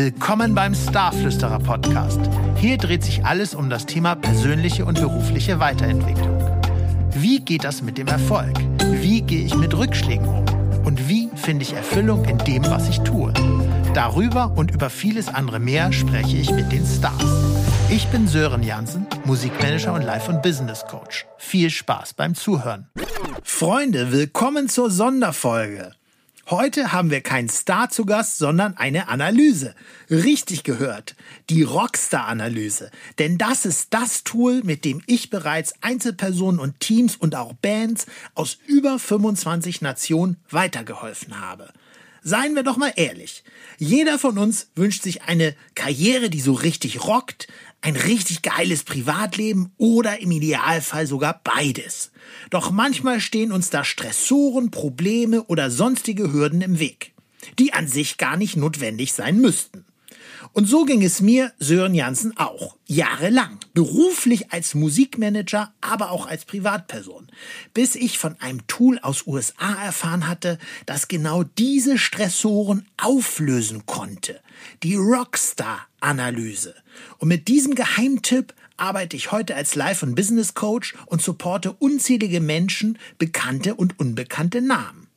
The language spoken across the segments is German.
Willkommen beim Starflüsterer Podcast. Hier dreht sich alles um das Thema persönliche und berufliche Weiterentwicklung. Wie geht das mit dem Erfolg? Wie gehe ich mit Rückschlägen um? Und wie finde ich Erfüllung in dem, was ich tue? Darüber und über vieles andere mehr spreche ich mit den Stars. Ich bin Sören Jansen, Musikmanager und Life- und Business Coach. Viel Spaß beim Zuhören. Freunde, willkommen zur Sonderfolge. Heute haben wir keinen Star zu Gast, sondern eine Analyse. Richtig gehört, die Rockstar-Analyse. Denn das ist das Tool, mit dem ich bereits Einzelpersonen und Teams und auch Bands aus über 25 Nationen weitergeholfen habe. Seien wir doch mal ehrlich. Jeder von uns wünscht sich eine Karriere, die so richtig rockt, ein richtig geiles Privatleben oder im Idealfall sogar beides. Doch manchmal stehen uns da Stressoren, Probleme oder sonstige Hürden im Weg, die an sich gar nicht notwendig sein müssten. Und so ging es mir, Sören Janssen, auch. Jahrelang. Beruflich als Musikmanager, aber auch als Privatperson. Bis ich von einem Tool aus USA erfahren hatte, das genau diese Stressoren auflösen konnte. Die Rockstar-Analyse. Und mit diesem Geheimtipp arbeite ich heute als Life- und Business Coach und supporte unzählige Menschen, bekannte und unbekannte Namen.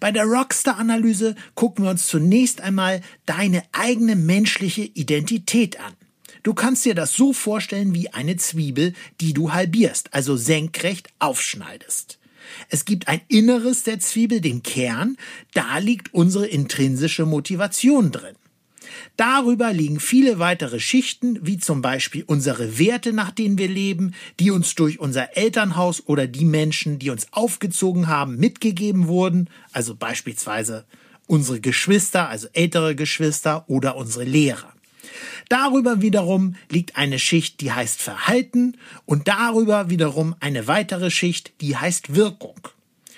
Bei der Rockstar-Analyse gucken wir uns zunächst einmal deine eigene menschliche Identität an. Du kannst dir das so vorstellen wie eine Zwiebel, die du halbierst, also senkrecht aufschneidest. Es gibt ein Inneres der Zwiebel, den Kern, da liegt unsere intrinsische Motivation drin. Darüber liegen viele weitere Schichten, wie zum Beispiel unsere Werte, nach denen wir leben, die uns durch unser Elternhaus oder die Menschen, die uns aufgezogen haben, mitgegeben wurden, also beispielsweise unsere Geschwister, also ältere Geschwister oder unsere Lehrer. Darüber wiederum liegt eine Schicht, die heißt Verhalten und darüber wiederum eine weitere Schicht, die heißt Wirkung.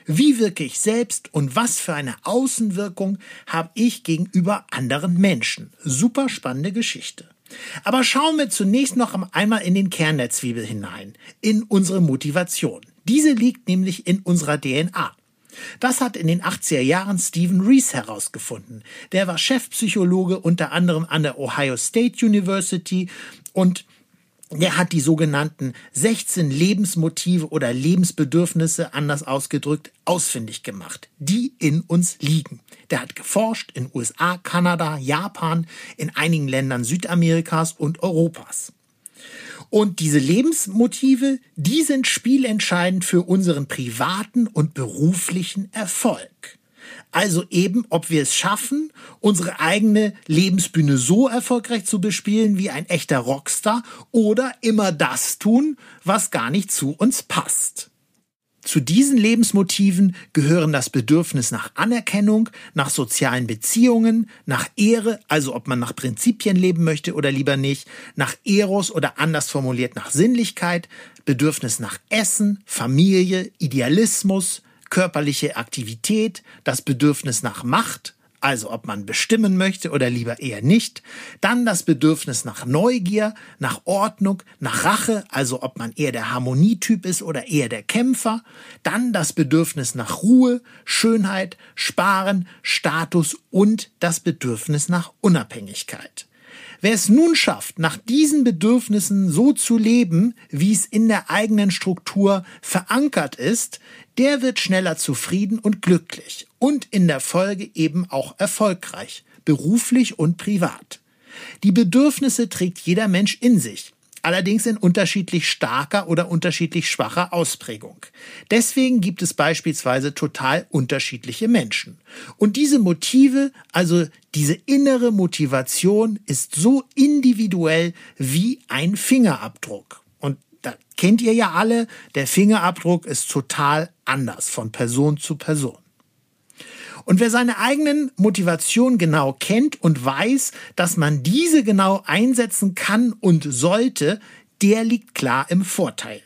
Wie wirke ich selbst und was für eine Außenwirkung habe ich gegenüber anderen Menschen? Super spannende Geschichte. Aber schauen wir zunächst noch einmal in den Kern der Zwiebel hinein, in unsere Motivation. Diese liegt nämlich in unserer DNA. Das hat in den 80er Jahren Stephen Rees herausgefunden. Der war Chefpsychologe unter anderem an der Ohio State University und der hat die sogenannten 16 Lebensmotive oder Lebensbedürfnisse, anders ausgedrückt, ausfindig gemacht, die in uns liegen. Der hat geforscht in USA, Kanada, Japan, in einigen Ländern Südamerikas und Europas. Und diese Lebensmotive, die sind spielentscheidend für unseren privaten und beruflichen Erfolg. Also eben, ob wir es schaffen, unsere eigene Lebensbühne so erfolgreich zu bespielen wie ein echter Rockstar oder immer das tun, was gar nicht zu uns passt. Zu diesen Lebensmotiven gehören das Bedürfnis nach Anerkennung, nach sozialen Beziehungen, nach Ehre, also ob man nach Prinzipien leben möchte oder lieber nicht, nach Eros oder anders formuliert nach Sinnlichkeit, Bedürfnis nach Essen, Familie, Idealismus, körperliche Aktivität, das Bedürfnis nach Macht, also ob man bestimmen möchte oder lieber eher nicht, dann das Bedürfnis nach Neugier, nach Ordnung, nach Rache, also ob man eher der Harmonietyp ist oder eher der Kämpfer, dann das Bedürfnis nach Ruhe, Schönheit, Sparen, Status und das Bedürfnis nach Unabhängigkeit. Wer es nun schafft, nach diesen Bedürfnissen so zu leben, wie es in der eigenen Struktur verankert ist, der wird schneller zufrieden und glücklich und in der Folge eben auch erfolgreich, beruflich und privat. Die Bedürfnisse trägt jeder Mensch in sich allerdings in unterschiedlich starker oder unterschiedlich schwacher Ausprägung. Deswegen gibt es beispielsweise total unterschiedliche Menschen. Und diese Motive, also diese innere Motivation, ist so individuell wie ein Fingerabdruck. Und da kennt ihr ja alle, der Fingerabdruck ist total anders von Person zu Person. Und wer seine eigenen Motivationen genau kennt und weiß, dass man diese genau einsetzen kann und sollte, der liegt klar im Vorteil.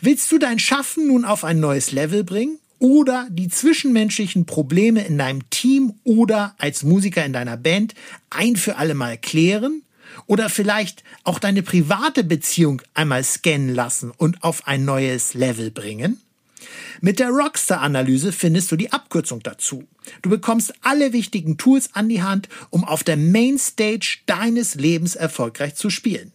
Willst du dein Schaffen nun auf ein neues Level bringen? Oder die zwischenmenschlichen Probleme in deinem Team oder als Musiker in deiner Band ein für alle Mal klären? Oder vielleicht auch deine private Beziehung einmal scannen lassen und auf ein neues Level bringen? Mit der Rockstar-Analyse findest du die Abkürzung dazu. Du bekommst alle wichtigen Tools an die Hand, um auf der Mainstage deines Lebens erfolgreich zu spielen.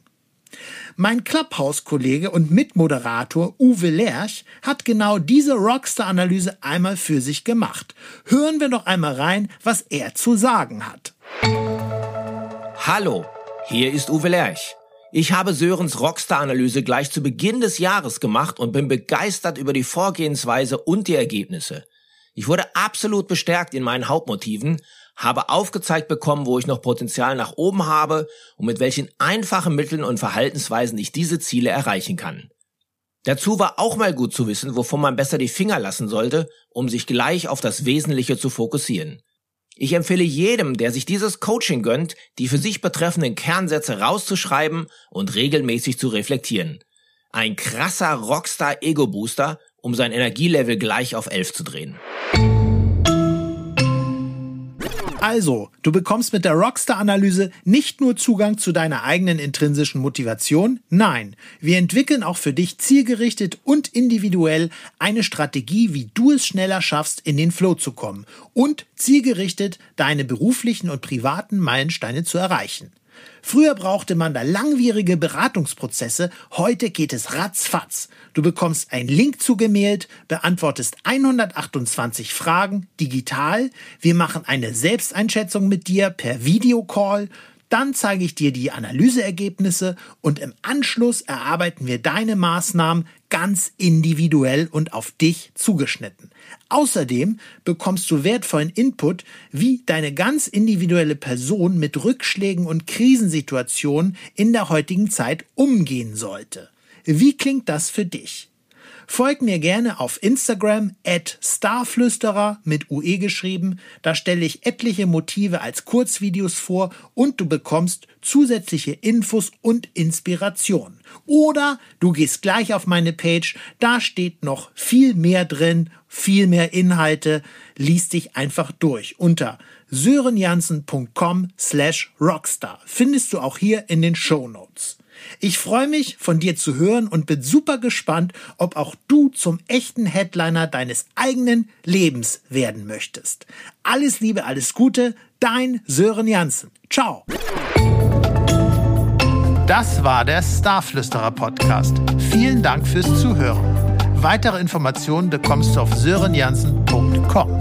Mein Clubhouse-Kollege und Mitmoderator Uwe Lerch hat genau diese Rockstar-Analyse einmal für sich gemacht. Hören wir doch einmal rein, was er zu sagen hat. Hallo, hier ist Uwe Lerch. Ich habe Sörens Rockstar-Analyse gleich zu Beginn des Jahres gemacht und bin begeistert über die Vorgehensweise und die Ergebnisse. Ich wurde absolut bestärkt in meinen Hauptmotiven, habe aufgezeigt bekommen, wo ich noch Potenzial nach oben habe und mit welchen einfachen Mitteln und Verhaltensweisen ich diese Ziele erreichen kann. Dazu war auch mal gut zu wissen, wovon man besser die Finger lassen sollte, um sich gleich auf das Wesentliche zu fokussieren. Ich empfehle jedem, der sich dieses Coaching gönnt, die für sich betreffenden Kernsätze rauszuschreiben und regelmäßig zu reflektieren. Ein krasser Rockstar-Ego-Booster, um sein Energielevel gleich auf 11 zu drehen. Also, du bekommst mit der Rockstar-Analyse nicht nur Zugang zu deiner eigenen intrinsischen Motivation, nein, wir entwickeln auch für dich zielgerichtet und individuell eine Strategie, wie du es schneller schaffst, in den Flow zu kommen und zielgerichtet deine beruflichen und privaten Meilensteine zu erreichen. Früher brauchte man da langwierige Beratungsprozesse, heute geht es ratzfatz. Du bekommst einen Link zugemailt, beantwortest 128 Fragen digital, wir machen eine Selbsteinschätzung mit dir per Videocall, dann zeige ich dir die Analyseergebnisse und im Anschluss erarbeiten wir deine Maßnahmen ganz individuell und auf dich zugeschnitten. Außerdem bekommst du wertvollen Input, wie deine ganz individuelle Person mit Rückschlägen und Krisensituationen in der heutigen Zeit umgehen sollte. Wie klingt das für dich? Folg mir gerne auf Instagram at starflüsterer mit UE geschrieben. Da stelle ich etliche Motive als Kurzvideos vor und du bekommst zusätzliche Infos und Inspiration. Oder du gehst gleich auf meine Page, da steht noch viel mehr drin, viel mehr Inhalte. Lies dich einfach durch unter sörenjansen.com slash rockstar. Findest du auch hier in den Show Notes. Ich freue mich, von dir zu hören und bin super gespannt, ob auch du zum echten Headliner deines eigenen Lebens werden möchtest. Alles Liebe, alles Gute, dein Sören Jansen. Ciao. Das war der Starflüsterer Podcast. Vielen Dank fürs Zuhören. Weitere Informationen bekommst du auf sörenjansen.com.